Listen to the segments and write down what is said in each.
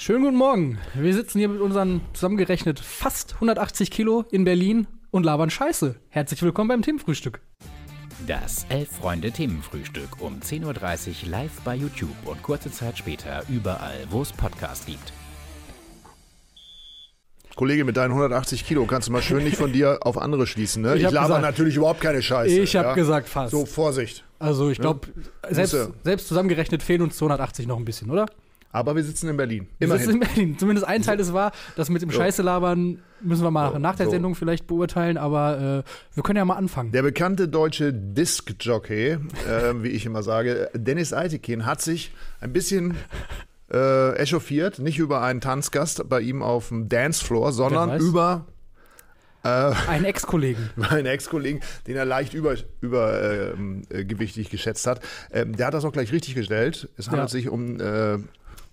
Schönen guten Morgen. Wir sitzen hier mit unseren zusammengerechnet fast 180 Kilo in Berlin und labern Scheiße. Herzlich willkommen beim Themenfrühstück. Das Elf-Freunde-Themenfrühstück um 10.30 Uhr live bei YouTube und kurze Zeit später überall, wo es Podcasts gibt. Kollege, mit deinen 180 Kilo kannst du mal schön nicht von dir auf andere schließen. Ne? Ich Ich, laber gesagt- natürlich überhaupt keine Scheiße. Ich habe ja? gesagt fast. So, Vorsicht. Also ich glaube, selbst, Musste. selbst zusammengerechnet fehlen uns 280 noch ein bisschen, oder? Aber wir sitzen in Berlin. Das ist in Immerhin. Berlin. Zumindest ein Teil ist wahr. Das mit dem So. Scheiße labern müssen wir mal So, nach der so. Sendung vielleicht beurteilen, aber äh, wir können ja mal anfangen. Der bekannte deutsche Disc-Jockey, äh, wie ich immer sage, Dennis Eitekin, hat sich ein bisschen äh, echauffiert. Nicht über einen Tanzgast bei ihm auf dem Dancefloor, sondern über Einen Ex-Kollegen. meinen Ex-Kollegen, den er leicht über, über ähm, äh, geschätzt hat. Ähm, der hat das auch gleich richtig gestellt. Es handelt Ja. sich um, äh,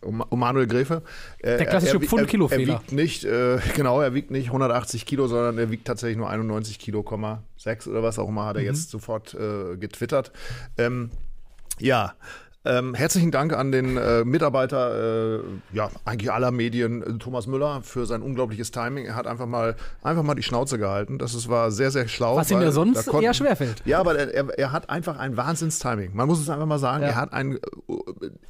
um, Manuel Gräfe. Äh, Der klassische er- er- Pfund-Kilo-Fehler. Er wiegt nicht, äh, genau, er wiegt nicht 180 Kilo, sondern er wiegt tatsächlich nur 91 Kilo, 6 oder was auch immer, hat er Mhm. jetzt sofort äh, getwittert. Ähm, ja. Ähm, herzlichen Dank an den äh, Mitarbeiter, äh, ja, eigentlich aller Medien, äh, Thomas Müller, für sein unglaubliches Timing. Er hat einfach mal, einfach mal die Schnauze gehalten. Das ist, war sehr, sehr schlau. Was ihm ja sonst konnten- eher schwerfällt. Ja, aber er, er, hat einfach ein Wahnsinns-Timing. Man muss es einfach mal sagen. Ja. Er hat ein, äh,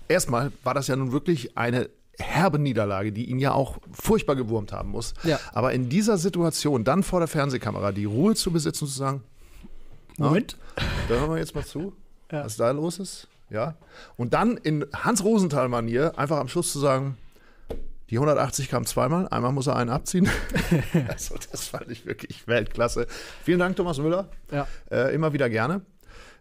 erstmal war das ja nun wirklich eine herbe Niederlage, die ihn ja auch furchtbar gewurmt haben muss. Ja. Aber in dieser Situation, dann vor der Fernsehkamera, die Ruhe zu besitzen und zu sagen, Moment. da hören wir jetzt mal zu, Ja. was da los ist. Ja. Und dann in Hans Rosenthal-Manier einfach am Schluss zu sagen, die 180 kam zweimal, einmal muss er einen abziehen. also das fand ich wirklich Weltklasse. Vielen Dank, Thomas Müller. Ja. Äh, immer wieder gerne.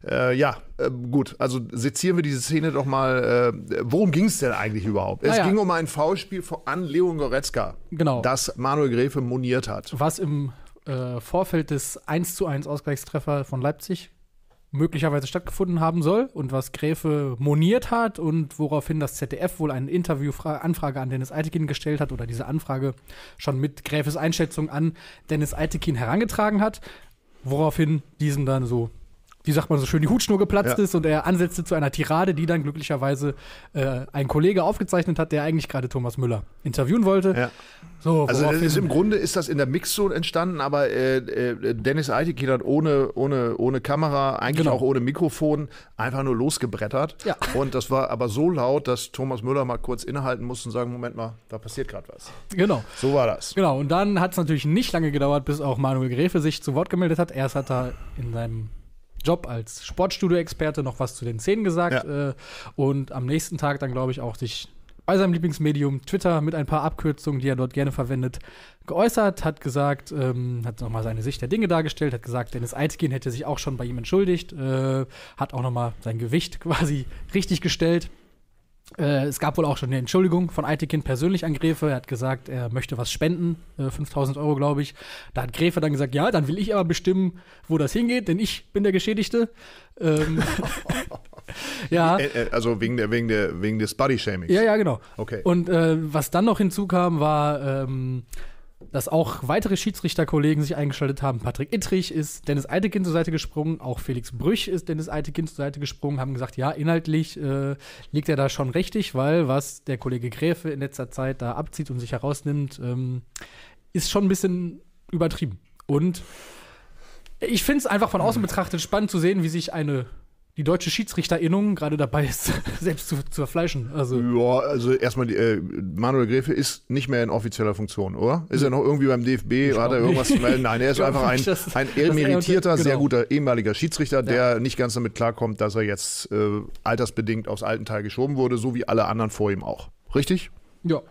Äh, ja, äh, gut. Also sezieren wir diese Szene doch mal. Äh, worum ging es denn eigentlich überhaupt? Es Naja. ging um ein Foulspiel an Leon Goretzka, Genau. das Manuel Gräfe moniert hat. was im äh, Vorfeld des 1 zu 1 Ausgleichstreffer von Leipzig möglicherweise stattgefunden haben soll und was Gräfe moniert hat und woraufhin das ZDF wohl eine Interviewanfrage an Dennis Eitekin gestellt hat oder diese Anfrage schon mit Gräfes Einschätzung an Dennis Eitekin herangetragen hat, woraufhin diesem dann so, wie sagt man so schön, die Hutschnur geplatzt Ja. ist und er ansetzte zu einer Tirade, die dann glücklicherweise äh, ein Kollege aufgezeichnet hat, der eigentlich gerade Thomas Müller interviewen wollte. Ja. So, Also ist, im Grunde ist das in der Mixzone entstanden, aber äh, äh, Dennis Eitekin hat ohne, ohne, ohne Kamera, eigentlich Genau. auch ohne Mikrofon, einfach nur losgebrettert. Ja. Und das war aber so laut, dass Thomas Müller mal kurz innehalten musste und sagen, Moment mal, da passiert gerade was. genau. So war das. Genau, und dann hat es natürlich nicht lange gedauert, bis auch Manuel Gräfe sich zu Wort gemeldet hat. Erst hat er in seinem Job als Sportstudio-Experte noch was zu den Szenen gesagt äh, und am nächsten Tag dann, glaube ich, auch sich bei seinem Lieblingsmedium Twitter mit ein paar Abkürzungen, die er dort gerne verwendet, geäußert, hat gesagt, ähm, hat nochmal seine Sicht der Dinge dargestellt, hat gesagt, Dennis Eitekin hätte sich auch schon bei ihm entschuldigt, äh, hat auch nochmal sein Gewicht quasi richtig gestellt. Äh, es gab wohl auch schon eine Entschuldigung von Eitekin persönlich an Gräfe. Er hat gesagt, er möchte was spenden, äh, 5000 Euro, glaube ich. Da hat Gräfe dann gesagt, ja, dann will ich aber bestimmen, wo das hingeht, denn ich bin der Geschädigte. Ähm, ja. Äh, äh, also wegen, der, wegen, der, wegen des Body-Shamings. Ja, ja, genau. Okay. Und äh, was dann noch hinzukam, war, ähm, dass auch weitere Schiedsrichterkollegen sich eingeschaltet haben. Patrick Ittrich ist Dennis Eitekin zur Seite gesprungen, auch Felix Brüch ist Dennis Eitekin zur Seite gesprungen, haben gesagt, ja, inhaltlich äh, liegt er da schon richtig, weil was der Kollege Gräfe in letzter Zeit da abzieht und sich herausnimmt, ähm, ist schon ein bisschen übertrieben. Und ich finde es einfach von außen betrachtet spannend zu sehen, wie sich eine die deutsche Schiedsrichterinnung gerade dabei ist, selbst zu, zu verfleischen. Also Ja, also erstmal, die, äh, Manuel Gräfe ist nicht mehr in offizieller Funktion, oder? Ist er noch irgendwie beim DFB? Hat er irgendwas zu melden? Nein, er ist Ja, einfach ein, das- ein er emeritierter, unter- sehr genau. guter ehemaliger Schiedsrichter, der nicht ganz damit klarkommt, dass er jetzt äh, altersbedingt aufs alten Teil geschoben wurde, so wie alle anderen vor ihm auch. Richtig? ja.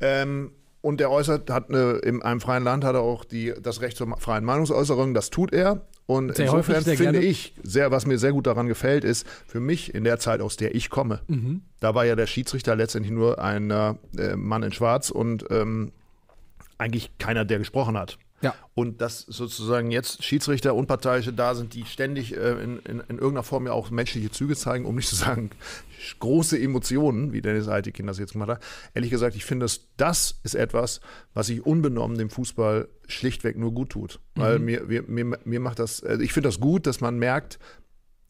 Ähm, und der äußert, hat eine, in einem freien Land hat er auch die, das Recht zur freien Meinungsäußerung, das tut er. Und Sehr insofern häufig, finde gerne. ich, sehr, was mir sehr gut daran gefällt, ist, für mich in der Zeit, aus der ich komme, Mhm. da war ja der Schiedsrichter letztendlich nur ein äh, Mann in Schwarz und ähm, eigentlich keiner, der gesprochen hat. Ja. Und dass sozusagen jetzt Schiedsrichter, Unparteiische da sind, die ständig äh, in, in, in irgendeiner Form ja auch menschliche Züge zeigen, um nicht zu sagen große Emotionen, wie Dennis Eitekin das jetzt gemacht hat. Ehrlich gesagt, ich finde, dass das ist etwas, was sich unbenommen dem Fußball schlichtweg nur gut tut. Weil mir, mir, mir, mir macht das, äh, ich finde das gut, dass man merkt,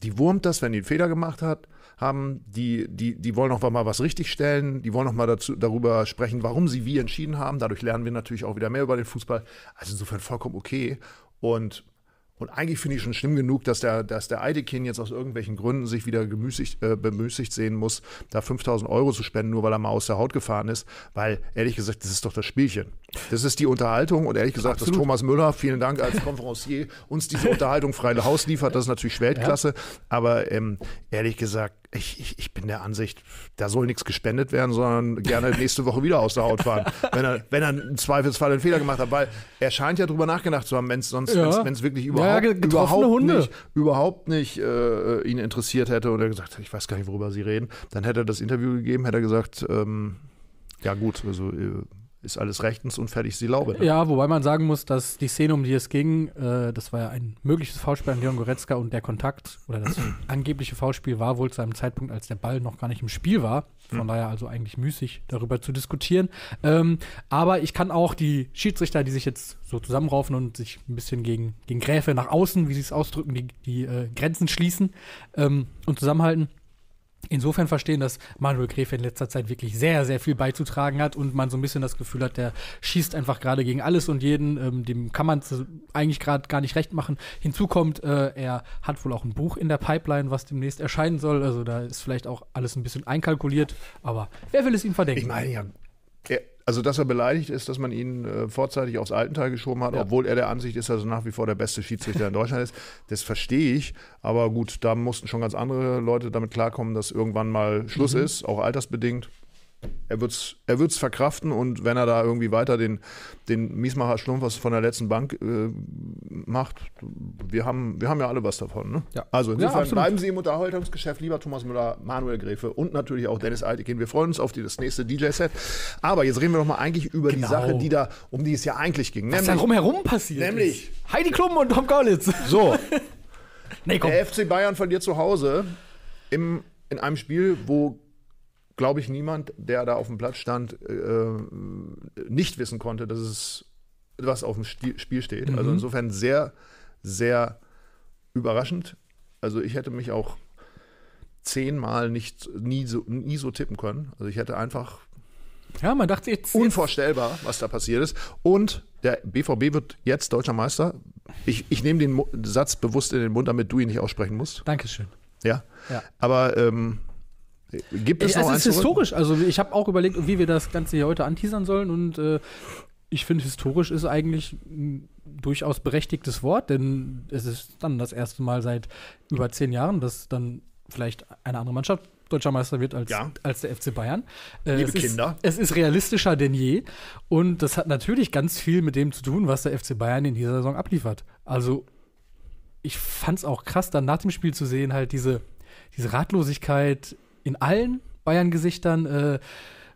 die wurmt das, wenn die einen Fehler gemacht hat, haben, die, die, die wollen noch mal was richtigstellen, die wollen noch mal dazu, darüber sprechen, warum sie wie entschieden haben. Dadurch lernen wir natürlich auch wieder mehr über den Fußball. Also insofern vollkommen okay. Und und eigentlich finde ich schon schlimm genug, dass der, dass der Eidekin jetzt aus irgendwelchen Gründen sich wieder gemüßigt, äh, bemüßigt sehen muss, da 5000 Euro zu spenden, nur weil er mal aus der Haut gefahren ist. Weil, ehrlich gesagt, das ist doch das Spielchen. Das ist die Unterhaltung. Und ehrlich gesagt, Absolut. dass Thomas Müller, vielen Dank als Konferencier, uns diese Unterhaltung frei Haus liefert, das ist natürlich Weltklasse. Ja. Aber ähm, ehrlich gesagt, ich, ich, ich, bin der Ansicht, da soll nichts gespendet werden, sondern gerne nächste Woche wieder aus der Haut fahren, wenn er, wenn er im Zweifelsfall einen Fehler gemacht hat, weil er scheint ja drüber nachgedacht zu haben, wenn es sonst, ja. wenn es wirklich überhaupt, ja, überhaupt Hunde. nicht, überhaupt nicht äh, ihn interessiert hätte und er gesagt hat, ich weiß gar nicht, worüber Sie reden, dann hätte er das Interview gegeben, hätte er gesagt, ähm, ja gut, also äh, ist alles rechtens und fertig sie Laube. Ne? Ja, wobei man sagen muss, dass die Szene, um die es ging, äh, das war ja ein mögliches Foulspiel an Leon Goretzka und der Kontakt oder das angebliche Foulspiel war wohl zu einem Zeitpunkt, als der Ball noch gar nicht im Spiel war. Von mhm. daher also eigentlich müßig, darüber zu diskutieren. Ähm, aber ich kann auch die Schiedsrichter, die sich jetzt so zusammenraufen und sich ein bisschen gegen, gegen Gräfe nach außen, wie sie es ausdrücken, die, die äh, Grenzen schließen ähm, und zusammenhalten, insofern verstehen, dass Manuel Gräfe in letzter Zeit wirklich sehr, sehr viel beizutragen hat und man so ein bisschen das Gefühl hat, der schießt einfach gerade gegen alles und jeden. Ähm, dem kann man eigentlich gerade gar nicht recht machen. Hinzu kommt, äh, er hat wohl auch ein Buch in der Pipeline, was demnächst erscheinen soll. Also da ist vielleicht auch alles ein bisschen einkalkuliert, aber wer will es ihm verdenken? Ich meine ja, also, dass er beleidigt ist, dass man ihn äh, vorzeitig aufs Altenteil geschoben hat, ja. obwohl er der Ansicht ist, dass er nach wie vor der beste Schiedsrichter in Deutschland ist, das verstehe ich. Aber gut, da mussten schon ganz andere Leute damit klarkommen, dass irgendwann mal Schluss mhm. ist, auch altersbedingt er wird es er wird's verkraften und wenn er da irgendwie weiter den, den Miesmacher Schlumpf von der letzten Bank äh, macht, wir haben, wir haben ja alle was davon. Ne? Ja. Also insofern ja, bleiben Sie im Unterhaltungsgeschäft, lieber Thomas Müller, Manuel Gräfe und natürlich auch Dennis Altekin. Wir freuen uns auf die, das nächste DJ-Set. Aber jetzt reden wir doch mal eigentlich über genau. die Sache, die da, um die es ja eigentlich ging. Was nämlich, da rumherum passiert Nämlich ist. Heidi Klum und Tom Kaulitz. So. nee, der FC Bayern verliert zu Hause im, in einem Spiel, wo glaube ich, niemand, der da auf dem Platz stand, äh, nicht wissen konnte, dass es was auf dem Spiel steht. Also mhm. Also insofern sehr, sehr überraschend. Also ich hätte mich auch zehnmal nicht nie so, nie so tippen können. Also ich hätte einfach ja, man dachte jetzt unvorstellbar, was da passiert ist. Und der BVB wird jetzt deutscher Meister. Ich, ich nehme den Satz bewusst in den Mund, damit du ihn nicht aussprechen musst. Dankeschön. Ja. ja. Aber ähm, Gibt es, es noch ist historisch. Also ich habe auch überlegt, wie wir das Ganze hier heute anteasern sollen und äh, ich finde, historisch ist eigentlich ein durchaus berechtigtes Wort, denn es ist dann das erste Mal seit über zehn Jahren, dass dann vielleicht eine andere Mannschaft deutscher Meister wird als, ja. als der FC Bayern. Äh, Liebe es Kinder. Ist, es ist realistischer denn je. Und das hat natürlich ganz viel mit dem zu tun, was der FC Bayern in dieser Saison abliefert. Also, ich fand es auch krass, dann nach dem Spiel zu sehen, halt diese, diese Ratlosigkeit in allen Bayern-Gesichtern. Äh,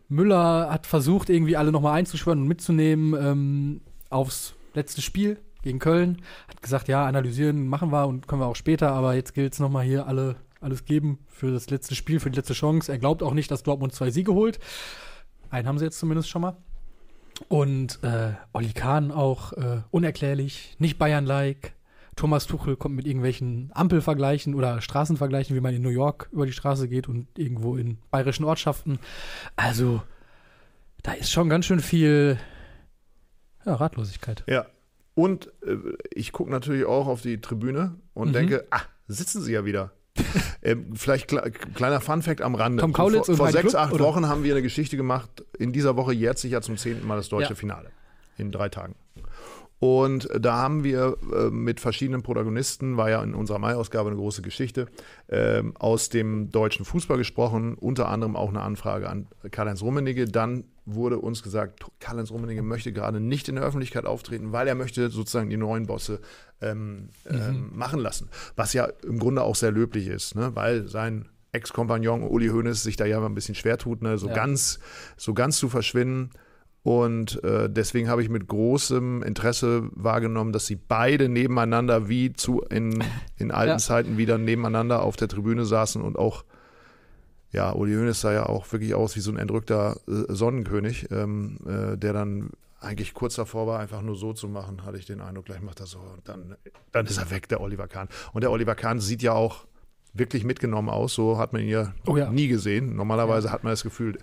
Müller hat versucht, irgendwie alle nochmal einzuschwören und mitzunehmen ähm, aufs letzte Spiel gegen Köln. Hat gesagt, ja, analysieren machen wir und können wir auch später, aber jetzt gilt es nochmal hier alle, alles geben für das letzte Spiel, für die letzte Chance. Er glaubt auch nicht, dass Dortmund zwei Siege holt. Einen haben sie jetzt zumindest schon mal. Und äh, Oli Kahn auch äh, unerklärlich, nicht Bayern-like, Thomas Tuchel kommt mit irgendwelchen Ampelvergleichen oder Straßenvergleichen, wie man in New York über die Straße geht und irgendwo in bayerischen Ortschaften. Also, da ist schon ganz schön viel ja, Ratlosigkeit. Ja. Und äh, ich gucke natürlich auch auf die Tribüne und mhm. denke, ah, sitzen sie ja wieder. ähm, vielleicht kle kleiner Funfact am Rande. Tom Kaulitz vor, vor sechs, Club, acht oder? Wochen haben wir eine Geschichte gemacht. In dieser Woche jährt sich ja zum zehnten Mal das deutsche ja. Finale. In drei Tagen. Und da haben wir äh, mit verschiedenen Protagonisten, war ja in unserer Mai-Ausgabe eine große Geschichte, äh, aus dem deutschen Fußball gesprochen, unter anderem auch eine Anfrage an Karl-Heinz Rummenigge. Dann wurde uns gesagt, Karl-Heinz Rummenigge möchte gerade nicht in der Öffentlichkeit auftreten, weil er möchte sozusagen die neuen Bosse ähm, ähm, mhm. machen lassen. Was ja im Grunde auch sehr löblich ist, ne? weil sein Ex-Kompagnon Uli Hoeneß sich da ja mal ein bisschen schwer tut, ne? so, ja. ganz, so ganz zu verschwinden. Und äh, deswegen habe ich mit großem Interesse wahrgenommen, dass sie beide nebeneinander wie zu in, in alten ja. Zeiten wieder nebeneinander auf der Tribüne saßen und auch, ja, Uli Hoeneß sah ja auch wirklich aus wie so ein entrückter äh, Sonnenkönig, ähm, äh, der dann eigentlich kurz davor war, einfach nur so zu machen, hatte ich den Eindruck, gleich macht er so und dann, dann ist er weg, der Oliver Kahn. Und der Oliver Kahn sieht ja auch wirklich mitgenommen aus. So hat man ihn ja, Oh ja. nie gesehen. Normalerweise hat man das Gefühl,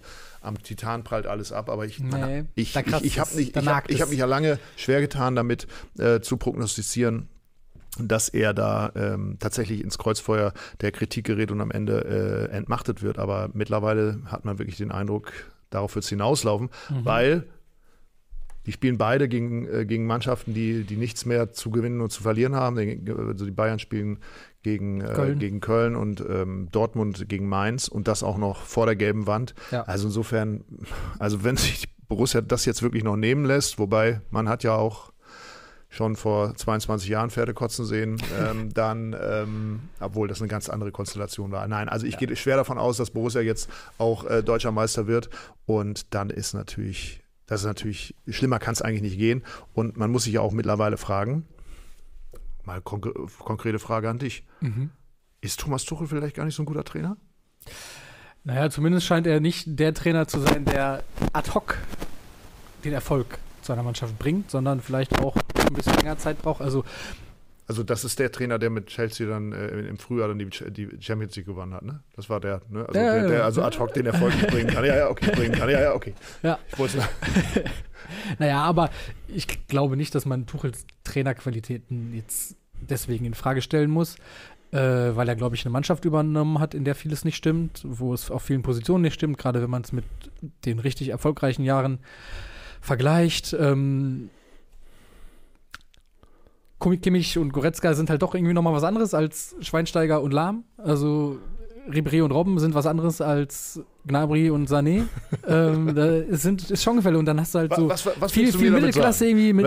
am Titan prallt alles ab, aber ich, Nee, ich, ich, ich habe nicht, ich hab, ich hab mich ja lange schwer getan, damit äh, zu prognostizieren, dass er da ähm, tatsächlich ins Kreuzfeuer der Kritik gerät und am Ende äh, entmachtet wird. Aber mittlerweile hat man wirklich den Eindruck, darauf wird es hinauslaufen, Mhm. weil die spielen beide gegen, äh, gegen Mannschaften, die, die nichts mehr zu gewinnen und zu verlieren haben. Die, also die Bayern spielen gegen Köln, Köln. äh, gegen Köln und ähm, Dortmund gegen Mainz und das auch noch vor der gelben Wand. Ja. Also insofern, also wenn sich Borussia das jetzt wirklich noch nehmen lässt, wobei man hat ja auch schon vor 22 Jahren Pferde kotzen sehen, ähm, dann, ähm, obwohl das eine ganz andere Konstellation war. Nein, also ich gehe schwer davon aus, dass Borussia jetzt auch äh, deutscher Meister wird und dann ist natürlich, das ist natürlich, schlimmer kann es eigentlich nicht gehen und man muss sich ja auch mittlerweile fragen, mal konkre konkrete Frage an dich, Mhm. ist Thomas Tuchel vielleicht gar nicht so ein guter Trainer? Naja, zumindest scheint er nicht der Trainer zu sein, der ad hoc den Erfolg zu einer Mannschaft bringt, sondern vielleicht auch ein bisschen länger Zeit braucht. Also Also das ist der Trainer, der mit Chelsea dann äh, im Frühjahr dann die, die Champions League gewonnen hat, ne? Das war der, ne? Also Ja, der, der also ad hoc den Erfolg bringen kann. Ja, ja, okay, bringen kann. Ja, ja, okay. Ja. Ich wollte Naja, aber ich glaube nicht, dass man Tuchels Trainerqualitäten jetzt deswegen in Frage stellen muss, äh, weil er, glaube ich, eine Mannschaft übernommen hat, in der vieles nicht stimmt, wo es auf vielen Positionen nicht stimmt, gerade wenn man es mit den richtig erfolgreichen Jahren vergleicht. Ähm, Kimmich und Goretzka sind halt doch irgendwie nochmal was anderes als Schweinsteiger und Lahm. Also Ribéry und Robben sind was anderes als Gnabry und Sané. ähm, da ist, sind, ist schon Gefälle und dann hast du halt so was, was viel, viel Mittelklasse irgendwie mit.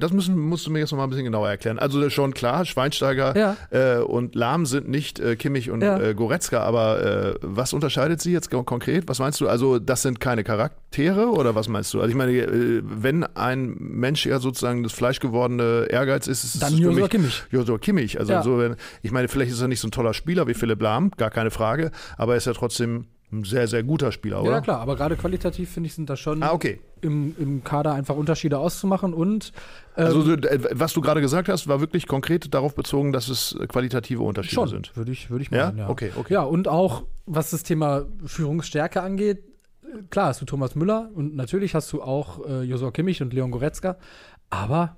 Das müssen, musst du mir jetzt noch mal ein bisschen genauer erklären. Also schon klar, Schweinsteiger Ja. äh, und Lahm sind nicht äh, Kimmich und Ja. äh, Goretzka, aber äh, was unterscheidet sie jetzt kon- konkret? Was meinst du? Also das sind keine Charaktere oder was meinst du? Also ich meine, äh, wenn ein Mensch ja sozusagen das fleischgewordene Ehrgeiz ist, ist Dann es Kimmich. Joshua Kimmich. Also Ja. so, wenn, ich meine, vielleicht ist er nicht so ein toller Spieler wie Philipp Lahm, gar keine Frage, aber er ist ja trotzdem ein sehr, sehr guter Spieler, oder? Ja, klar, aber gerade qualitativ finde ich, sind da schon Ah, okay. im, im Kader einfach Unterschiede auszumachen und ähm, Also, so, äh, was du gerade gesagt hast, war wirklich konkret darauf bezogen, dass es qualitative Unterschiede schon, sind. würde ich, würde ich Ja? meinen, ja. Okay, okay. Ja, und auch was das Thema Führungsstärke angeht, klar hast du Thomas Müller und natürlich hast du auch äh, Josua Kimmich und Leon Goretzka, aber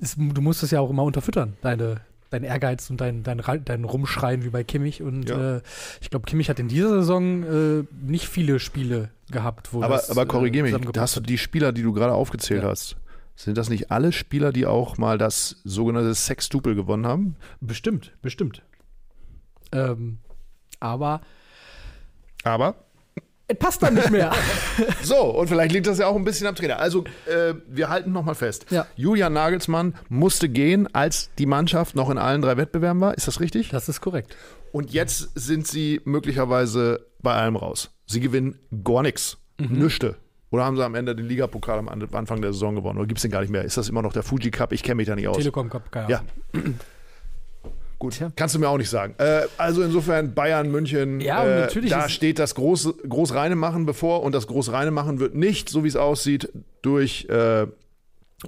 es, du musst es ja auch immer unterfüttern, deine, dein Ehrgeiz und dein, dein, dein Rumschreien wie bei Kimmich. Und Ja. äh, ich glaube, Kimmich hat in dieser Saison äh, nicht viele Spiele gehabt, wo Aber, das, aber korrigier äh, mich, hast du die Spieler, die du gerade aufgezählt Ja. hast, sind das nicht alle Spieler, die auch mal das sogenannte Sextupel gewonnen haben? Bestimmt, bestimmt. Ähm, aber Aber passt dann nicht mehr. so, und vielleicht liegt das ja auch ein bisschen am Trainer. Also, äh, wir halten nochmal fest. Ja. Julian Nagelsmann musste gehen, als die Mannschaft noch in allen drei Wettbewerben war. Ist das richtig? das ist korrekt. Und jetzt sind sie möglicherweise bei allem raus. Sie gewinnen gar nichts. Nüchte. Oder haben sie am Ende den Ligapokal am An- Anfang der Saison gewonnen? Oder gibt es den gar nicht mehr? Ist das immer noch der Fuji Cup? Ich kenne mich da nicht aus. Telekom Cup, keine Ja. Gut, Tja. kannst du mir auch nicht sagen. Äh, also insofern Bayern, München, Ja, äh, da steht das große Großreine machen bevor und das Großreine machen wird nicht, so wie es aussieht, durch äh,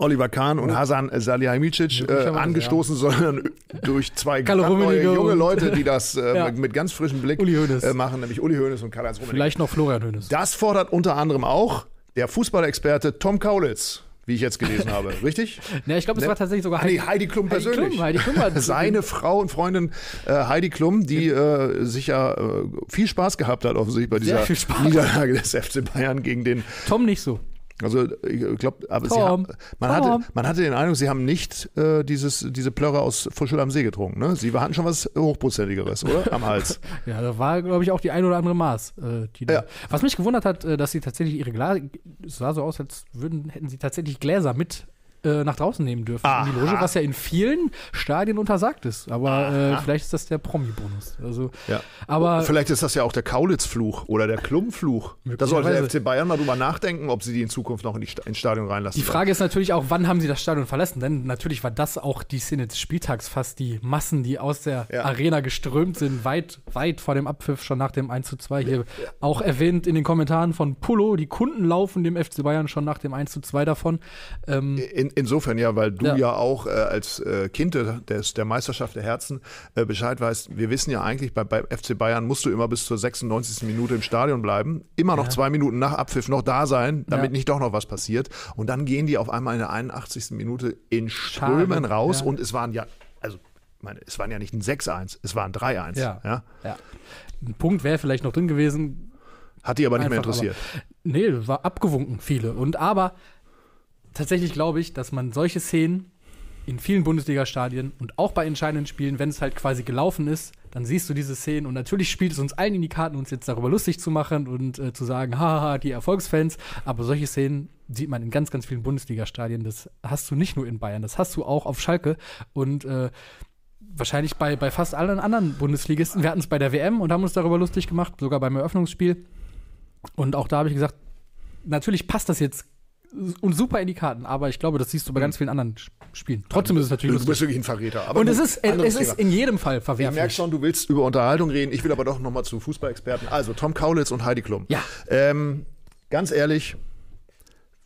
Oliver Kahn und Hasan Salihamidzic äh, Oh. Angestoßen, sondern durch zwei neue junge Leute, die das äh, Ja. mit, ganz frischem Blick Hoeneß. äh, machen, nämlich Uli Hoeneß und Karl-Heinz Rummenigge. Vielleicht noch Florian Hönes. Das fordert unter anderem auch der Fußballexperte Tom Kaulitz, wie ich jetzt gelesen habe. Richtig? Ne, ich glaube, es Ne? war tatsächlich sogar Ah, nee, Heidi Klum Heidi persönlich. Klum, Heidi Klum Seine Frau und Freundin äh, Heidi Klum, die äh, sich ja äh, viel Spaß gehabt hat offensichtlich bei dieser. Niederlage des FC Bayern gegen den. Tom nicht so. Also ich glaube, aber haben, man, Tom. hatte, man hatte den Eindruck, sie haben nicht äh, dieses, diese Plörre aus Fuschel am See getrunken. Ne? Sie hatten schon was Hochprozentigeres, oder? Am Hals. Ja, da war, glaube ich, auch die ein oder andere Maß. Äh, Ja. Was mich gewundert hat, äh, dass sie tatsächlich ihre Gläser, es sah so aus, als würden, hätten sie tatsächlich Gläser mit äh, nach draußen nehmen dürfen in die Aha. Loge, was ja in vielen Stadien untersagt ist. Aber äh, vielleicht ist das der Promi-Bonus. Also, Ja. aber Vielleicht ist das ja auch der Kaulitz-Fluch oder der Klum-Fluch. Da sollte der. FC Bayern mal drüber nachdenken, ob sie die in Zukunft noch in Sta- ins Stadion reinlassen. Die Frage ist natürlich auch, wann haben sie das Stadion verlassen? Denn natürlich war das auch die Szene des Spieltags fast die Massen, die aus der Ja. Arena geströmt sind, weit, weit vor dem Abpfiff, schon nach dem 1 zu 2. Hier auch erwähnt in den Kommentaren von Pullo, die Kunden laufen dem FC Bayern schon nach dem 1 zu 2 davon. Ähm, In, insofern ja, weil du ja, Ja. auch äh, als äh, Kind des, der Meisterschaft der Herzen äh, Bescheid weißt. Wir wissen ja eigentlich, bei, bei FC Bayern musst du immer bis zur 96. Minute im Stadion bleiben, immer noch Ja. zwei Minuten nach Abpfiff noch da sein, damit Ja. nicht doch noch was passiert. Und dann gehen die auf einmal in der 81. Minute in Strömen raus und es waren ja, also ich meine, es waren ja nicht ein 6-1, es waren 3-1. Ja. Ja? Ja. Ein Punkt wäre vielleicht noch drin gewesen. Hat die aber nicht mehr Einfach, interessiert. Nee, war abgewunken, viele. Und aber tatsächlich glaube ich, dass man solche Szenen in vielen Bundesliga-Stadien und auch bei entscheidenden Spielen, wenn es halt quasi gelaufen ist, dann siehst du diese Szenen und natürlich spielt es uns allen in die Karten, uns jetzt darüber lustig zu machen und äh, zu sagen, haha, die Erfolgsfans. Aber solche Szenen sieht man in ganz, ganz vielen Bundesliga-Stadien. Das hast du nicht nur in Bayern, das hast du auch auf Schalke und äh, wahrscheinlich bei, bei fast allen anderen Bundesligisten. Wir hatten es bei der WM und haben uns darüber lustig gemacht, sogar beim Eröffnungsspiel. Und auch da habe ich gesagt, natürlich passt das jetzt und super in die Karten, aber ich glaube, das siehst du bei ganz vielen anderen Spielen. Trotzdem ist es natürlich Du bist lustig. wirklich ein Verräter. Aber Und es ist, es ist in jedem Fall Ich merke verwerflich. schon, du willst über Unterhaltung reden. Ich will aber doch nochmal zu Fußballexperten. Also Tom Kaulitz und Heidi Klum. Ja. Ähm, ganz ehrlich,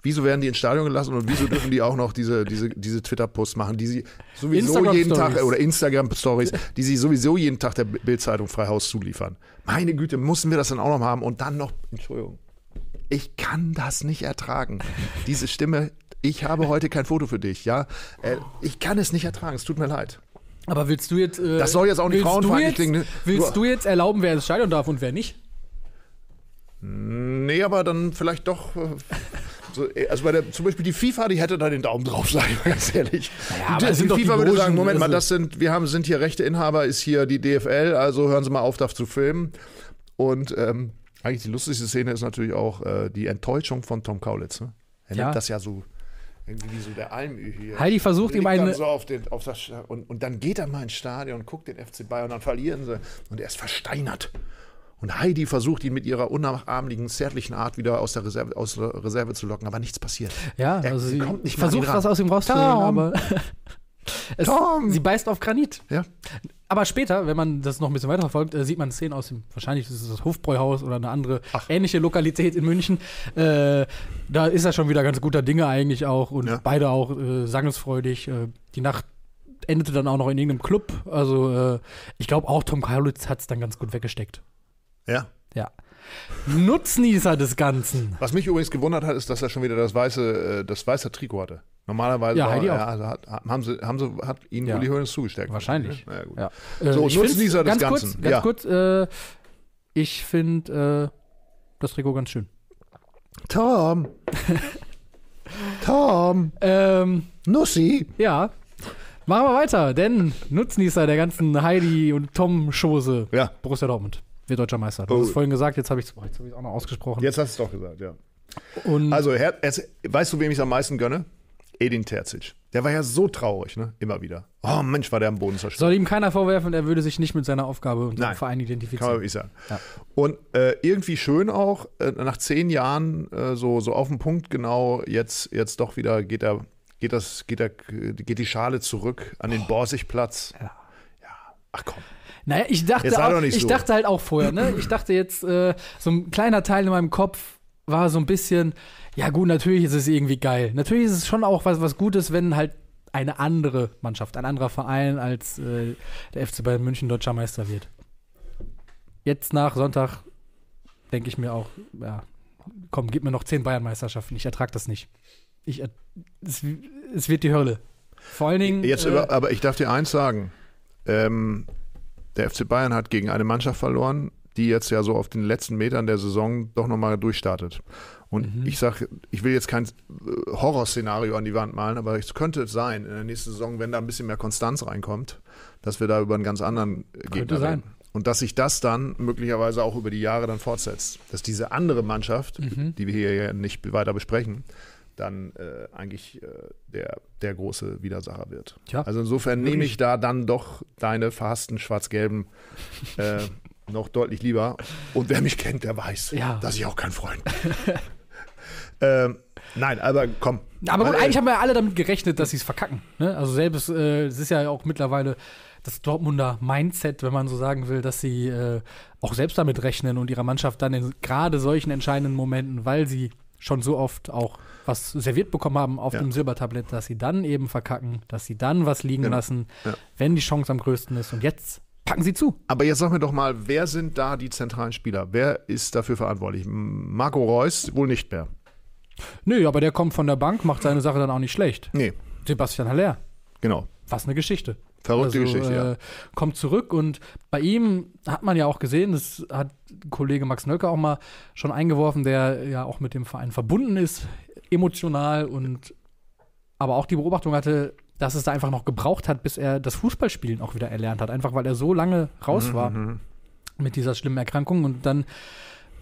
wieso werden die ins Stadion gelassen und wieso dürfen die auch noch diese, diese, diese Twitter-Posts machen, die sie sowieso jeden Tag oder Instagram-Stories, die sie sowieso jeden Tag der Bildzeitung frei Haus zuliefern? Meine Güte, mussten wir das dann auch noch haben und dann noch, Entschuldigung, ich kann das nicht ertragen. Diese Stimme, ich habe heute kein Foto für dich, ja. Äh, ich kann es nicht ertragen, es tut mir leid. Aber willst du jetzt. Äh, Das soll jetzt auch nicht frauenfeindlich klingen, ne? Willst Nur- du jetzt erlauben, wer ins Stadion darf und wer nicht? Nee, aber dann vielleicht doch. äh, So, also bei der, zum Beispiel die FIFA, die hätte da den Daumen drauf, sage ich mal ganz ehrlich. aber die, es die die FIFA würde Logen, sagen, Moment mal, also- das sind, wir haben, sind hier Rechteinhaber, ist hier die DFL, also hören Sie mal auf, das zu filmen. Und ähm, eigentlich die lustigste Szene ist natürlich auch äh, die Enttäuschung von Tom Kaulitz. Ne? Er Ja. nimmt das ja so irgendwie wie so der Almü hier. Heidi versucht ihm eine. so auf den, auf das, und, und dann geht er mal ins Stadion und guckt den FC Bayern und dann verlieren sie. Und er ist versteinert. Und Heidi versucht ihn mit ihrer unnachahmlichen, zärtlichen Art wieder aus der Reserve, aus der Reserve zu locken, aber nichts passiert. Ja, Er also sie kommt nicht versucht was aus ihm rauszuholen, aber. es! Sie beißt auf Granit. Ja. Aber später, wenn man das noch ein bisschen weiter verfolgt, äh, sieht man Szenen aus dem, wahrscheinlich ist es das Hofbräuhaus oder eine andere ähnliche Lokalität in München. Äh, da ist er schon wieder ganz guter Dinge eigentlich auch und Ja. beide auch äh, sangesfreudig. Äh, die Nacht endete dann auch noch in irgendeinem Club. Also äh, ich glaube auch Tom Kaulitz hat es dann ganz gut weggesteckt. Ja. Ja. Nutznießer des Ganzen. Was mich übrigens gewundert hat, ist, dass er schon wieder das weiße, äh, das weiße Trikot hatte. Normalerweise Ja, war, Heidi ja, auch. also hat, haben sie, haben sie, hat ihnen Ja. Uli Hoeneß zugesteckt. Wahrscheinlich. Ja, gut. Ja. So, find's- Nutznießer des ganz kurz, Ganzen. Ganz Ja. kurz, äh, ich finde äh, das Trikot ganz schön. Tom. Tom. Ähm, Nussi. ja. Machen wir weiter, denn Nutznießer der ganzen Heidi und Tom-Chose, Ja, Borussia Dortmund, wird deutscher Meister. Du Oh. hast es vorhin gesagt, jetzt habe ich es auch noch ausgesprochen. jetzt hast du es doch gesagt, ja. Und Also, Her weißt du, wem ich es am meisten gönne? Edin Terzic. Der war ja so traurig, ne? Immer wieder. Oh Mensch, war der am Boden zerstört. soll ihm keiner vorwerfen, er würde sich nicht mit seiner Aufgabe und seinem. Verein Kann man identifizieren. wirklich sagen. Ja. Und äh, irgendwie schön auch, äh, nach zehn Jahren äh, so, so auf den Punkt genau, jetzt, jetzt doch wieder geht er, geht das, geht er, geht die Schale zurück an den Borsigplatz. Ja. ja. Ach komm. Naja, ich dachte, auch, ich so. dachte halt auch vorher, ne? Ich dachte jetzt, äh, so ein kleiner Teil in meinem Kopf war so ein bisschen, ja gut, natürlich ist es irgendwie geil. Natürlich ist es schon auch was, was Gutes, wenn halt eine andere Mannschaft, ein anderer Verein als äh, der FC Bayern München deutscher Meister wird. Jetzt nach Sonntag denke ich mir auch, ja, komm, gib mir noch zehn Bayern-Meisterschaften. Ich ertrage das nicht. Ich, es, es wird die Hölle. Vor allen Dingen. Jetzt äh, über, aber ich darf dir eins sagen. Ähm, der FC Bayern hat gegen eine Mannschaft verloren, die jetzt ja so auf den letzten Metern der Saison doch nochmal durchstartet. Und Mhm. ich sage, ich will jetzt kein äh, Horrorszenario an die Wand malen, aber es könnte sein, in der nächsten Saison, wenn da ein bisschen mehr Konstanz reinkommt, dass wir da über einen ganz anderen äh, Gegner sein. reden. Und dass sich das dann möglicherweise auch über die Jahre dann fortsetzt. Dass diese andere Mannschaft, Mhm. die wir hier ja nicht weiter besprechen, dann äh, eigentlich äh, der, der große Widersacher wird. Tja, also insofern nehme ich da dann doch deine verhassten schwarz-gelben äh, noch deutlich lieber. Und wer mich kennt, der weiß, Ja. dass ich auch kein Freund bin. ähm, nein, aber komm. Aber gut, eigentlich haben wir ja alle damit gerechnet, dass sie es verkacken. Ne? Also selbst, äh, es ist ja auch mittlerweile das Dortmunder Mindset, wenn man so sagen will, dass sie äh, auch selbst damit rechnen und ihrer Mannschaft dann in gerade solchen entscheidenden Momenten, weil sie schon so oft auch was serviert bekommen haben auf Ja. dem Silbertablett, dass sie dann eben verkacken, dass sie dann was liegen Genau. lassen, Ja. wenn die Chance am größten ist. Und jetzt packen sie zu. Aber jetzt sag mir doch mal, wer sind da die zentralen Spieler? Wer ist dafür verantwortlich? Marco Reus wohl nicht mehr. Nö, aber der kommt von der Bank, macht seine Sache dann auch nicht schlecht. Nee, Sebastian Haller, genau. was eine Geschichte. Verrückte Also, Geschichte, ja. äh, Kommt zurück und bei ihm hat man ja auch gesehen, das hat Kollege Max Nölker auch mal schon eingeworfen, der ja auch mit dem Verein verbunden ist, emotional und aber auch die Beobachtung hatte, dass es da einfach noch gebraucht hat, bis er das Fußballspielen auch wieder erlernt hat. Einfach weil er so lange raus war Mhm. mit dieser schlimmen Erkrankung und dann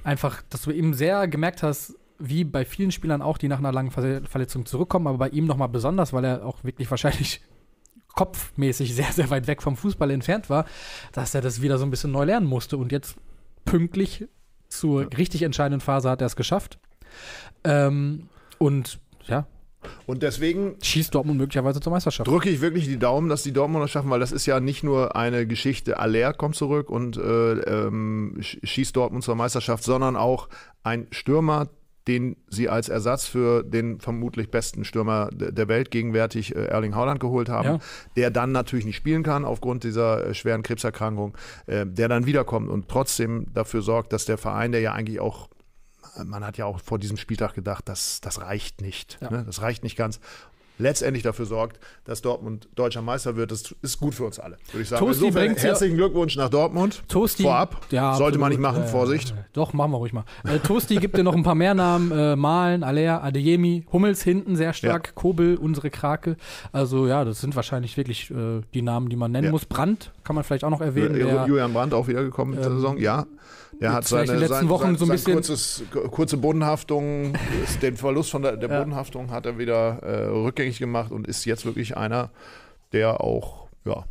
einfach, dass du eben sehr gemerkt hast, wie bei vielen Spielern auch, die nach einer langen Ver- Verletzung zurückkommen, aber bei ihm nochmal besonders, weil er auch wirklich wahrscheinlich kopfmäßig sehr, sehr weit weg vom Fußball entfernt war, dass er das wieder so ein bisschen neu lernen musste und jetzt pünktlich zur richtig entscheidenden Phase hat er es geschafft. Ähm, und ja, Und deswegen schießt Dortmund möglicherweise zur Meisterschaft. drücke ich wirklich die Daumen, dass die Dortmunder schaffen, weil das ist ja nicht nur eine Geschichte, Aller kommt zurück und äh, ähm, sch- schießt Dortmund zur Meisterschaft, sondern auch ein Stürmer, den sie als Ersatz für den vermutlich besten Stürmer de- der Welt gegenwärtig äh, Erling Haaland geholt haben, Ja. der dann natürlich nicht spielen kann aufgrund dieser äh, schweren Krebserkrankung, äh, der dann wiederkommt und trotzdem dafür sorgt, dass der Verein, der ja eigentlich auch man hat ja auch vor diesem Spieltag gedacht, das, das reicht nicht. Ja. Ne? Das reicht nicht ganz. Letztendlich dafür sorgt, dass Dortmund deutscher Meister wird. Das ist gut für uns alle, würde ich sagen. Toasti Insofern ja- herzlichen Glückwunsch nach Dortmund. Toasti, Vorab. ja, Sollte man nicht machen, Äh, Vorsicht. Doch, machen wir ruhig mal. Äh, Toasti gibt dir noch ein paar mehr Namen. Äh, Malen, Aller, Adeyemi, Hummels hinten sehr stark, Kobel, unsere Krake. Also ja, das sind wahrscheinlich wirklich äh, die Namen, die man nennen Ja. muss. Brandt kann man vielleicht auch noch erwähnen. Der, Julian Brandt auch wiedergekommen in der Ähm, Saison, ja. Der hat seine, die letzten sein, Wochen sein, so ein bisschen- kurzes, kurze Bodenhaftung, den Verlust von der, der Ja. Bodenhaftung hat er wieder äh, rückgängig gemacht und ist jetzt wirklich einer, der auch ja,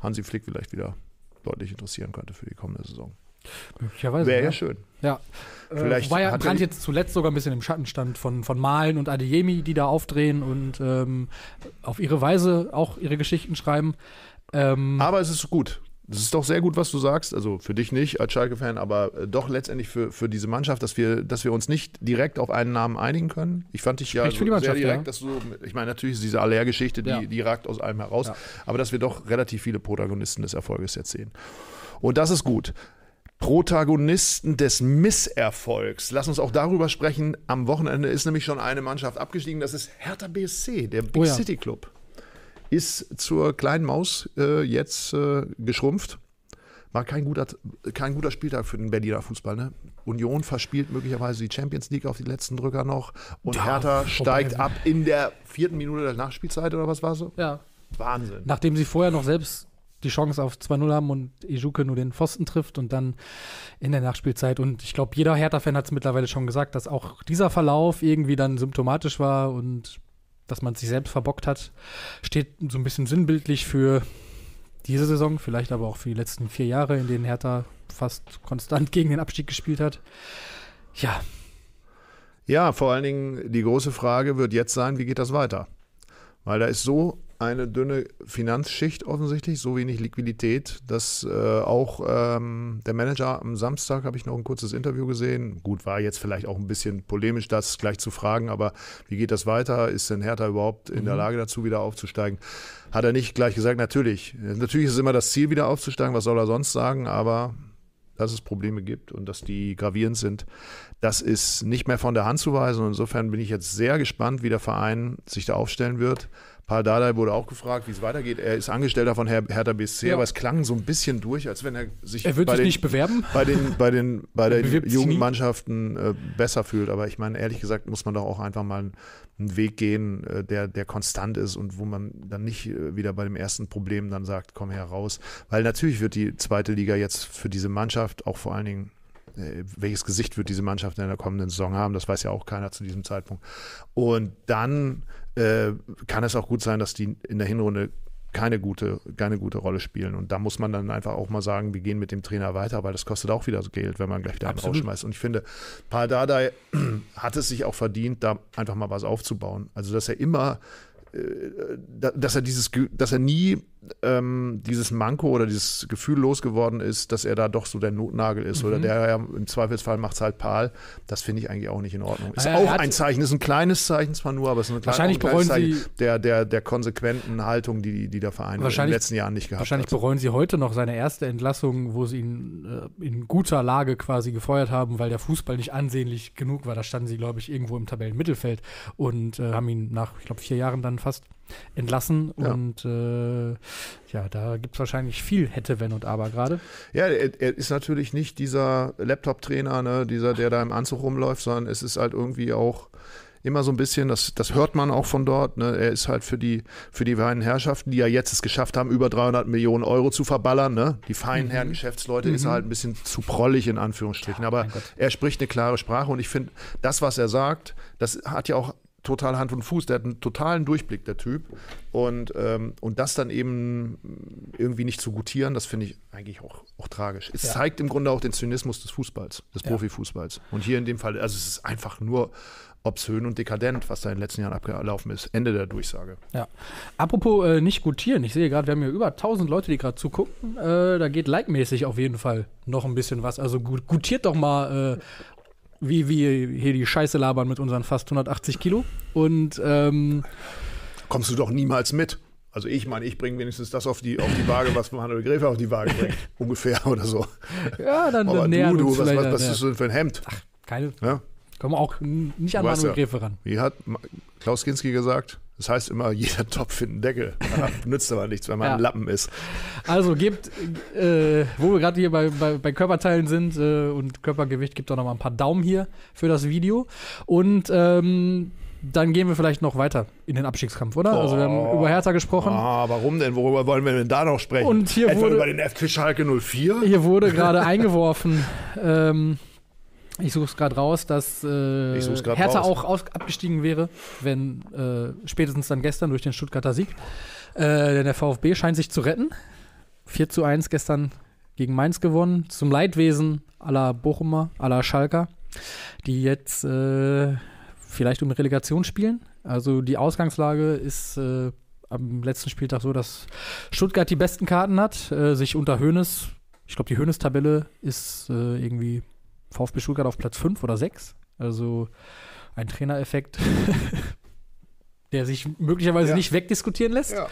Hansi Flick vielleicht wieder deutlich interessieren könnte für die kommende Saison. möglicherweise. Wäre ja ja. schön. Ja. Vielleicht äh, wobei ja Brandt jetzt zuletzt sogar ein bisschen im Schatten stand von, von Malen und Adeyemi, die da aufdrehen und ähm, auf ihre Weise auch ihre Geschichten schreiben. Ähm, Aber es ist gut. Es ist doch sehr gut, was du sagst. Also für dich nicht als Schalke-Fan, aber äh, doch letztendlich für, für diese Mannschaft, dass wir, dass wir uns nicht direkt auf einen Namen einigen können. Ich fand dich ja so sehr direkt, ja. dass du, ich meine, natürlich ist diese Aller-Geschichte, die, Ja. die ragt aus allem heraus, Ja. aber dass wir doch relativ viele Protagonisten des Erfolges jetzt sehen. Und das ist gut. Protagonisten des Misserfolgs. Lass uns auch darüber sprechen. Am Wochenende ist nämlich schon eine Mannschaft abgestiegen. Das ist Hertha BSC, der Big Oh. City Club. Ist zur kleinen Maus äh, jetzt äh, geschrumpft. War kein guter, kein guter Spieltag für den Berliner Fußball. Ne? Union verspielt möglicherweise die Champions League auf die letzten Drücker noch. Und Ja, Hertha steigt ab in der vierten Minute der Nachspielzeit oder was war so? ja. Wahnsinn. Nachdem sie vorher noch selbst die Chance auf 2-0 haben und Ijuke nur den Pfosten trifft und dann in der Nachspielzeit. Und ich glaube, jeder Hertha-Fan hat es mittlerweile schon gesagt, dass auch dieser Verlauf irgendwie dann symptomatisch war und dass man sich selbst verbockt hat. Steht so ein bisschen sinnbildlich für diese Saison, vielleicht aber auch für die letzten vier Jahre, in denen Hertha fast konstant gegen den Abstieg gespielt hat. Ja, Ja, vor allen Dingen die große Frage wird jetzt sein, wie geht das weiter? Weil da ist so eine dünne Finanzschicht offensichtlich, so wenig Liquidität, dass äh, auch ähm, der Manager am Samstag, habe ich noch ein kurzes Interview gesehen, gut, war jetzt vielleicht auch ein bisschen polemisch, das gleich zu fragen, aber wie geht das weiter? Ist denn Hertha überhaupt in der Lage dazu, wieder aufzusteigen? Hat er nicht gleich gesagt, natürlich. Natürlich ist es immer das Ziel, wieder aufzusteigen, was soll er sonst sagen, aber dass es Probleme gibt und dass die gravierend sind, das ist nicht mehr von der Hand zu weisen. Und insofern bin ich jetzt sehr gespannt, wie der Verein sich da aufstellen wird. Paul Dardai wurde auch gefragt, wie es weitergeht. Er ist Angestellter von Her Hertha BSC, Ja. aber es klang so ein bisschen durch, als wenn er sich er bei den, nicht bewerben. bei den, bei den, bei den. Jugendmannschaften äh, besser fühlt. Aber ich meine, ehrlich gesagt, muss man doch auch einfach mal einen, einen Weg gehen, äh, der, der konstant ist und wo man dann nicht äh, wieder bei dem ersten Problem dann sagt, komm heraus. Weil natürlich wird die zweite Liga jetzt für diese Mannschaft, auch vor allen Dingen, äh, welches Gesicht wird diese Mannschaft in der kommenden Saison haben, das weiß ja auch keiner zu diesem Zeitpunkt. Und dann äh, kann es auch gut sein, dass die in der Hinrunde keine gute, keine gute Rolle spielen. Und da muss man dann einfach auch mal sagen, wir gehen mit dem Trainer weiter, weil das kostet auch wieder so Geld, wenn man gleich wieder einen rausschmeißt. Und ich finde, Paul Dardai hat es sich auch verdient, da einfach mal was aufzubauen. Also, dass er immer äh, dass er dieses, dass er nie ähm, dieses Manko oder dieses Gefühl losgeworden ist, dass er da doch so der Notnagel ist mhm. oder der ja im Zweifelsfall macht es halt Pal. Das finde ich eigentlich auch nicht in Ordnung. Ist äh, auch ein Zeichen, ist ein kleines Zeichen zwar nur, aber es ist ein wahrscheinlich bereuen Zeichen Sie der, der, der konsequenten Haltung, die, die der Verein in den letzten Jahren nicht gehabt wahrscheinlich hat. Wahrscheinlich bereuen Sie heute noch seine erste Entlassung, wo Sie ihn äh, in guter Lage quasi gefeuert haben, weil der Fußball nicht ansehnlich genug war. Da standen Sie, glaube ich, irgendwo im Tabellenmittelfeld und äh, haben ihn nach, ich glaube, vier Jahren dann fast entlassen. Ja. Und äh, ja, da gibt es wahrscheinlich viel hätte, wenn und aber gerade. Ja, er, er, ist natürlich nicht dieser Laptop-Trainer, ne, dieser, der da im Anzug rumläuft, sondern es ist halt irgendwie auch immer so ein bisschen, das, das hört man auch von dort. Ne? Er ist halt für die, für die feinen Herrschaften, die ja jetzt es geschafft haben, über 300 Millionen Euro zu verballern. Ne? Die feinen mhm. Herren Geschäftsleute mhm. ist er halt ein bisschen zu prollig in Anführungsstrichen. Ja, Aber er spricht eine klare Sprache und ich finde, das, was er sagt, das hat ja auch total Hand und Fuß. Der hat einen totalen Durchblick, der Typ. Und, ähm, und das dann eben irgendwie nicht zu gutieren, das finde ich eigentlich auch, auch tragisch. Es ja. zeigt im Grunde auch den Zynismus des Fußballs, des ja. Profifußballs. Und hier in dem Fall, also es ist einfach nur obszön und dekadent, was da in den letzten Jahren abgelaufen ist. Ende der Durchsage. Ja. Apropos äh, nicht gutieren, ich sehe gerade, wir haben hier über 1000 Leute, die gerade zugucken. Äh, da geht like-mäßig auf jeden Fall noch ein bisschen was. Also gut, gutiert doch mal äh, wie wir hier die Scheiße labern mit unseren fast 180 Kilo. Und ähm, kommst du doch niemals mit. Also ich meine, ich bringe wenigstens das auf die, auf die Waage, was Manuel Gräfe auf die Waage bringt. Ungefähr oder so. Ja, dann, Aber dann du, du, was, was, was ist das denn für ein Hemd? Ach, keine. Ja? Kommen auch nicht an Manuel ja, Gräfe ran. Wie hat Klaus Kinski gesagt? Das heißt immer, jeder Topf findet einen Deckel. Nützt aber nichts, wenn man ja. ein Lappen ist. Also gibt, äh, wo wir gerade hier bei, bei, bei, Körperteilen sind äh, und Körpergewicht, gibt auch noch mal ein paar Daumen hier für das Video. Und ähm, dann gehen wir vielleicht noch weiter in den Abstiegskampf, oder? Oh. Also wir haben oh. über Hertha gesprochen. Ah, warum denn? Worüber wollen wir denn da noch sprechen? Und hier Etwa wurde, über den FC Schalke 04? Hier wurde gerade eingeworfen, ähm, ich suche es gerade raus, dass äh, Hertha raus. auch aus, abgestiegen wäre, wenn äh, spätestens dann gestern durch den Stuttgarter Sieg. Äh, denn der VfB scheint sich zu retten. 4 zu 1 gestern gegen Mainz gewonnen. Zum Leidwesen aller Bochumer, aller Schalker, die jetzt äh, vielleicht um Relegation spielen. Also die Ausgangslage ist äh, am letzten Spieltag so, dass Stuttgart die besten Karten hat, äh, sich unter Hoeneß, ich glaube, die Hoeneß-Tabelle ist irgendwie VfB Stuttgart auf Platz 5 oder 6. Also ein Trainereffekt, der sich möglicherweise ja. nicht wegdiskutieren lässt. Ja.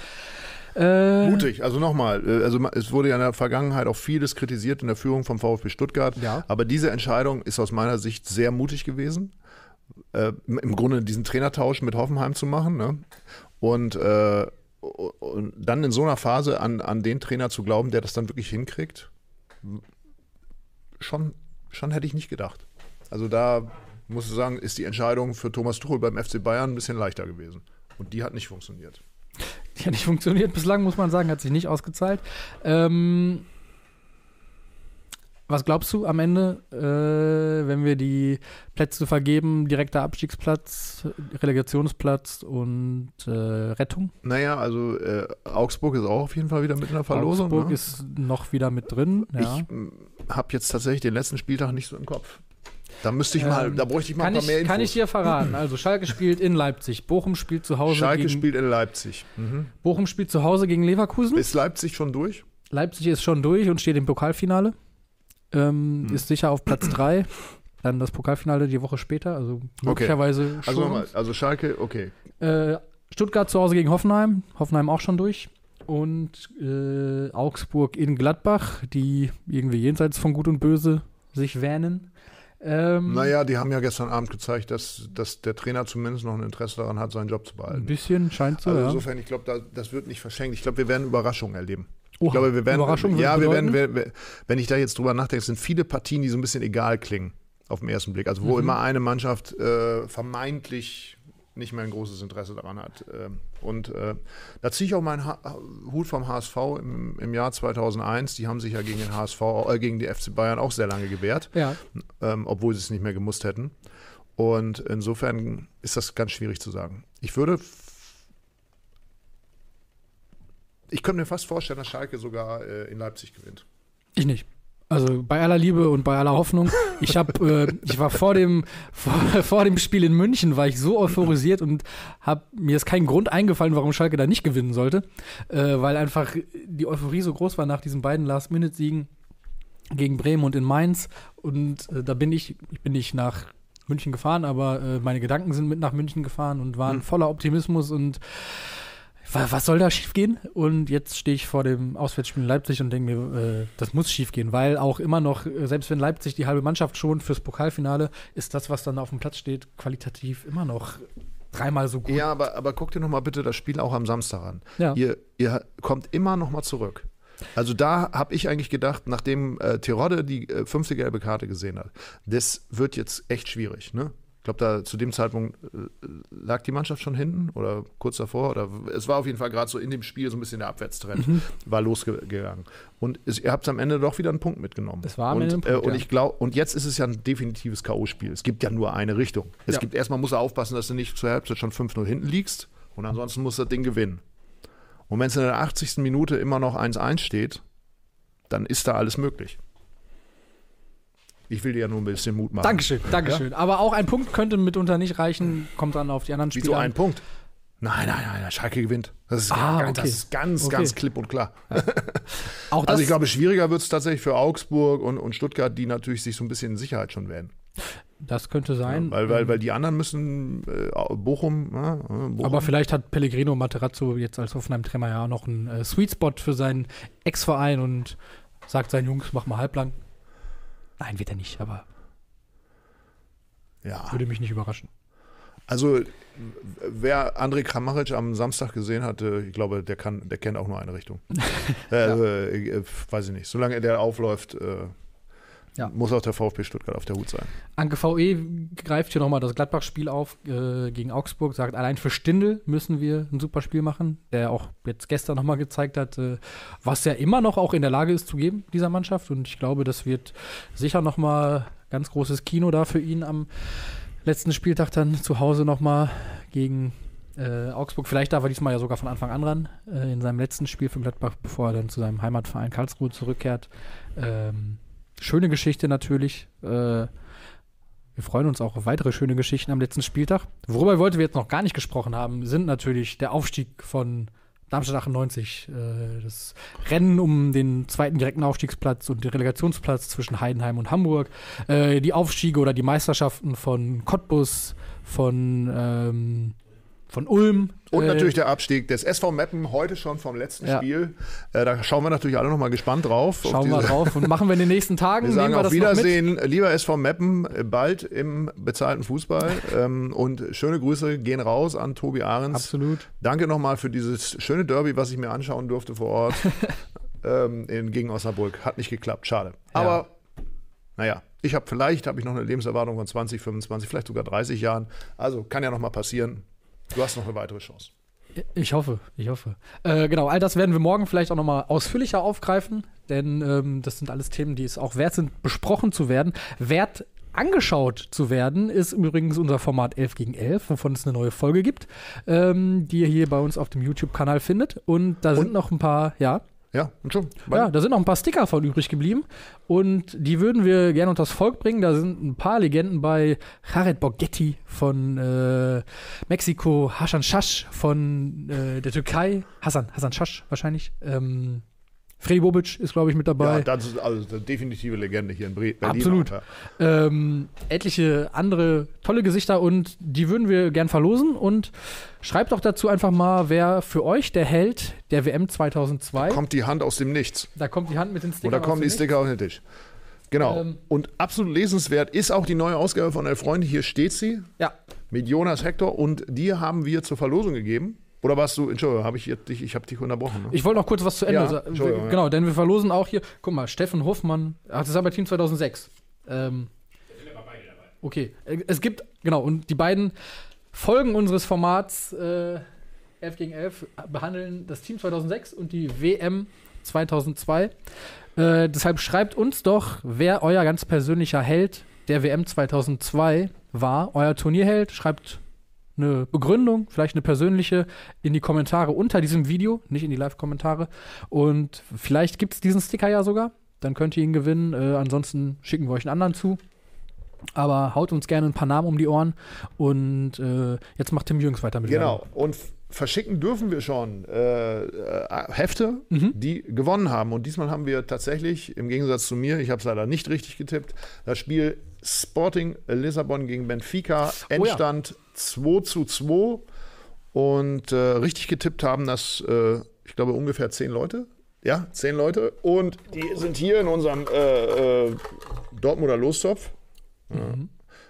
Äh, Mutig, also nochmal, äh, also es wurde ja in der Vergangenheit auch vieles kritisiert in der Führung vom VfB Stuttgart, ja. aber diese Entscheidung ist aus meiner Sicht sehr mutig gewesen, äh, im Grunde diesen Trainertausch mit Hoffenheim zu machen ne? und, äh, und dann in so einer Phase an, an den Trainer zu glauben, der das dann wirklich hinkriegt, schon schon hätte ich nicht gedacht. Also da muss ich sagen, ist die Entscheidung für Thomas Tuchel beim FC Bayern ein bisschen leichter gewesen. Und die hat nicht funktioniert. Die hat nicht funktioniert bislang, muss man sagen, hat sich nicht ausgezahlt. Ähm, was glaubst du am Ende, äh, wenn wir die Plätze vergeben, direkter Abstiegsplatz, Relegationsplatz und äh, Rettung? Naja, also äh, Augsburg ist auch auf jeden Fall wieder mit in der Verlosung. Augsburg ne? ist noch wieder mit drin. Ja. Ich habe jetzt tatsächlich den letzten Spieltag nicht so im Kopf. Da müsste ich mal, ähm, da bräuchte ich mal ein paar ich, mehr Infos. Kann ich dir verraten. Also Schalke spielt in Leipzig, Bochum spielt zu Hause Schalke gegen, spielt in Leipzig. Mhm. Bochum spielt zu Hause gegen Leverkusen. Ist Leipzig schon durch? Leipzig ist schon durch und steht im Pokalfinale ähm, hm. ist sicher auf Platz 3. Dann das Pokalfinale die Woche später, also möglicherweise okay. Also, nochmal, also Schalke, okay. Äh, Stuttgart zu Hause gegen Hoffenheim, Hoffenheim auch schon durch. Und äh, Augsburg in Gladbach, die irgendwie jenseits von Gut und Böse sich wähnen. Ähm, naja, die haben ja gestern Abend gezeigt, dass, dass der Trainer zumindest noch ein Interesse daran hat, seinen Job zu behalten. Ein bisschen scheint so. Also ja. insofern, ich glaube, da, das wird nicht verschenkt. Ich glaube, wir werden Überraschungen erleben. Oha, ich glaube, wir werden, ja, wir werden, wir, wenn ich da jetzt drüber nachdenke, sind viele Partien, die so ein bisschen egal klingen auf den ersten Blick. Also wo mhm. immer eine Mannschaft äh, vermeintlich nicht mehr ein großes Interesse daran hat. Ähm, und äh, da ziehe ich auch meinen ha Hut vom HSV im, im, Jahr 2001. Die haben sich ja gegen den HSV, äh, gegen die FC Bayern auch sehr lange gewehrt, ja. ähm, obwohl sie es nicht mehr gemusst hätten. Und insofern ist das ganz schwierig zu sagen. Ich würde ich könnte mir fast vorstellen, dass Schalke sogar äh, in Leipzig gewinnt. Ich nicht. Also bei aller Liebe und bei aller Hoffnung. Ich habe, äh, ich war vor dem vor, vor, dem Spiel in München war ich so euphorisiert und habe mir ist kein Grund eingefallen, warum Schalke da nicht gewinnen sollte, äh, weil einfach die Euphorie so groß war nach diesen beiden Last-Minute-Siegen gegen Bremen und in Mainz und äh, da bin ich, ich bin nicht nach München gefahren, aber äh, meine Gedanken sind mit nach München gefahren und waren mhm. voller Optimismus und was soll da schiefgehen? Und jetzt stehe ich vor dem Auswärtsspiel in Leipzig und denke mir, äh, das muss schiefgehen, weil auch immer noch, äh, selbst wenn Leipzig die halbe Mannschaft schon fürs Pokalfinale, ist das, was dann auf dem Platz steht, qualitativ immer noch dreimal so gut. Ja, aber, aber guck dir noch mal bitte das Spiel auch am Samstag an. Ja. Ihr, ihr kommt immer noch mal zurück. Also da habe ich eigentlich gedacht, nachdem äh, Terodde die äh, fünfte gelbe Karte gesehen hat, das wird jetzt echt schwierig. Ne? Glaube, da zu dem Zeitpunkt äh, lag die Mannschaft schon hinten oder kurz davor. Oder es war auf jeden Fall gerade so in dem Spiel so ein bisschen der Abwärtstrend, mhm. war losgegangen. Und es, ihr habt am Ende doch wieder einen Punkt mitgenommen. Es war und, Punkt, äh, und ich glaube, und jetzt ist es ja ein definitives K.O.-Spiel. Es gibt ja nur eine Richtung. Es ja. gibt erstmal muss er aufpassen, dass du nicht zur Halbzeit schon 5-0 hinten liegst. Und ansonsten muss das Ding gewinnen. Und wenn es in der 80. Minute immer noch 1-1 steht, dann ist da alles möglich. Ich will dir ja nur ein bisschen Mut machen. Dankeschön, Dankeschön. Ja? Aber auch ein Punkt könnte mitunter nicht reichen, kommt dann auf die anderen Spieler. Wieso ein Punkt? Nein, nein, nein, Schalke gewinnt. Das ist, ah, ganz, okay. das ist ganz, okay. ganz klipp und klar. Ja. also ich glaube, schwieriger wird es tatsächlich für Augsburg und, und Stuttgart, die natürlich sich so ein bisschen in Sicherheit schon werden. Das könnte sein. Ja, weil, weil, weil die anderen müssen äh, Bochum, ja, Bochum, Aber vielleicht hat Pellegrino Materazzo jetzt als Hoffenheim-Trainer ja noch einen äh, Sweet Spot für seinen Ex-Verein und sagt seinen Jungs, mach mal halblang. Nein, wird er nicht, aber ja. würde mich nicht überraschen. Also, wer André Kramaric am Samstag gesehen hatte, ich glaube, der kann, der kennt auch nur eine Richtung. also, ja. äh, weiß ich nicht. Solange der aufläuft, äh, ja. muss auch der VfB Stuttgart auf der Hut sein. Anke VE greift hier nochmal das Gladbach-Spiel auf äh, gegen Augsburg, sagt, allein für Stindel müssen wir ein super Spiel machen, der auch jetzt gestern nochmal gezeigt hat, äh, was er immer noch auch in der Lage ist zu geben, dieser Mannschaft. Und ich glaube, das wird sicher nochmal ganz großes Kino da für ihn am letzten Spieltag dann zu Hause nochmal gegen äh, Augsburg. Vielleicht darf er diesmal ja sogar von Anfang an ran, äh, in seinem letzten Spiel für Gladbach, bevor er dann zu seinem Heimatverein Karlsruhe zurückkehrt. Ähm, schöne Geschichte natürlich. Äh, wir freuen uns auch auf weitere schöne Geschichten am letzten Spieltag. Worüber wir heute jetzt noch gar nicht gesprochen haben, sind natürlich der Aufstieg von Darmstadt 98, äh, das Rennen um den zweiten direkten Aufstiegsplatz und den Relegationsplatz zwischen Heidenheim und Hamburg, äh, die Aufstiege oder die Meisterschaften von Cottbus, von ähm, von Ulm. Und äh, natürlich der Abstieg des SV Meppen heute schon vom letzten ja. Spiel. Äh, da schauen wir natürlich alle noch mal gespannt drauf. Schauen wir drauf und machen wir in den nächsten Tagen. Wir sagen wir auf Wiedersehen, lieber SV Meppen, bald im bezahlten Fußball. ähm, und schöne Grüße gehen raus an Tobi Ahrens. Absolut. Danke nochmal für dieses schöne Derby, was ich mir anschauen durfte vor Ort ähm, in, gegen Osnabrück. Hat nicht geklappt, schade. Aber ja. naja, ich habe vielleicht habe ich noch eine Lebenserwartung von 20, 25, vielleicht sogar 30 Jahren. Also kann ja noch mal passieren. Du hast noch eine weitere Chance. Ich hoffe, ich hoffe. Äh, genau, all das werden wir morgen vielleicht auch nochmal ausführlicher aufgreifen, denn ähm, das sind alles Themen, die es auch wert sind, besprochen zu werden. Wert angeschaut zu werden, ist übrigens unser Format 11 gegen 11, wovon es eine neue Folge gibt, ähm, die ihr hier bei uns auf dem YouTube-Kanal findet. Und da sind noch ein paar, ja. Ja, und schon. Ja, da sind noch ein paar Sticker von übrig geblieben. Und die würden wir gerne unter das Volk bringen. Da sind ein paar Legenden bei. Jared Borghetti von äh, Mexiko, Hasan Shash von äh, der Türkei. Hassan, Hassan Shash wahrscheinlich. Ähm, Freddy Bobic ist, glaube ich, mit dabei. Ja, das ist also eine definitive Legende hier in Berlin. Absolut. Auch, ja. ähm, etliche andere tolle Gesichter und die würden wir gern verlosen. Und schreibt doch dazu einfach mal, wer für euch der Held der WM 2002. Da kommt die Hand aus dem Nichts. Da kommt die Hand mit den Stickern. Oder kommen die Sticker auf den Tisch. Genau. Ähm, und absolut lesenswert ist auch die neue Ausgabe von Elf Freunde. Hier steht sie. Ja. Mit Jonas Hector. Und die haben wir zur Verlosung gegeben. Oder warst du, Entschuldigung, habe ich dich, ich habe dich unterbrochen. Ne? Ich wollte noch kurz was zu Ende ja, sagen. Genau, ja. denn wir verlosen auch hier, guck mal, Steffen Hoffmann, ach, das ist aber Team 2006. Ähm, okay, es gibt, genau, und die beiden Folgen unseres Formats äh, 11 gegen 11 behandeln das Team 2006 und die WM 2002. Äh, deshalb schreibt uns doch, wer euer ganz persönlicher Held der WM 2002 war, euer Turnierheld. Schreibt eine Begründung, vielleicht eine persönliche, in die Kommentare unter diesem Video, nicht in die Live-Kommentare. Und vielleicht gibt es diesen Sticker ja sogar. dann könnt ihr ihn gewinnen. Äh, ansonsten schicken wir euch einen anderen zu. Aber haut uns gerne ein paar Namen um die Ohren. Und äh, jetzt macht Tim Jürgens weiter mit Genau. Und verschicken dürfen wir schon äh, äh, Hefte, Mhm. die gewonnen haben. Und diesmal haben wir tatsächlich, im Gegensatz zu mir, ich habe es leider nicht richtig getippt, das Spiel Sporting Lissabon gegen Benfica, Oh ja. Endstand 2 zu 2. Und äh, richtig getippt haben das, äh, ich glaube, ungefähr zehn Leute. Ja, zehn Leute. Und die sind hier in unserem äh, äh, Dortmunder Lostopf. Ja.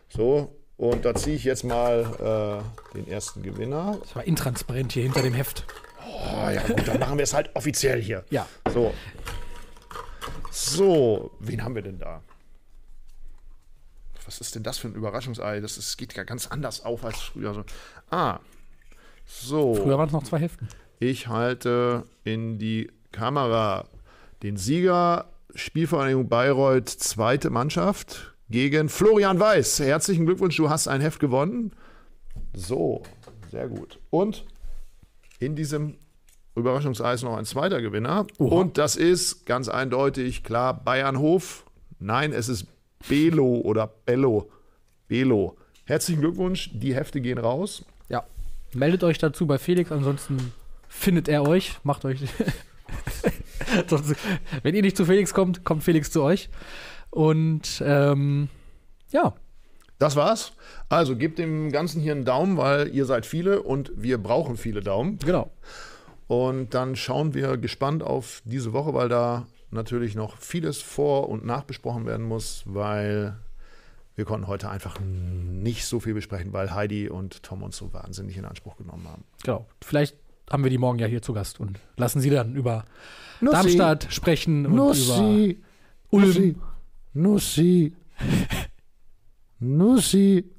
So, und da ziehe ich jetzt mal äh, den ersten Gewinner. Das war intransparent hier hinter dem Heft. Oh, ja, gut, dann machen wir es halt offiziell hier. Ja. So. So, wen haben wir denn da? Was ist denn das für ein Überraschungsei? Das ist, geht ja ganz anders auf als früher. So. Ah. So. Früher waren es noch zwei Heften. Ich halte in die Kamera den Sieger Spielvereinigung Bayreuth zweite Mannschaft gegen Florian Weiß. Herzlichen Glückwunsch, du hast ein Heft gewonnen. So, sehr gut. Und in diesem Überraschungseis noch ein zweiter Gewinner. Und das ist ganz eindeutig klar Bayernhof. Nein, es ist Belo oder Bello. Belo. Herzlichen Glückwunsch, die Hefte gehen raus. Ja. Meldet euch dazu bei Felix, ansonsten findet er euch. Macht euch. Wenn ihr nicht zu Felix kommt, kommt Felix zu euch. Und ähm, ja, Das war's. Also gebt dem Ganzen hier einen Daumen, weil ihr seid viele und wir brauchen viele Daumen. genau. Und dann schauen wir gespannt auf diese Woche, weil da natürlich noch vieles vor- und nachbesprochen werden muss, weil wir konnten heute einfach nicht so viel besprechen, weil Heidi und Tom uns so wahnsinnig in Anspruch genommen haben. Genau. Vielleicht haben wir die morgen ja hier zu Gast und lassen sie dann über Darmstadt sprechen und über Nussi, Ulm. Nussi, Nussi, Nussi.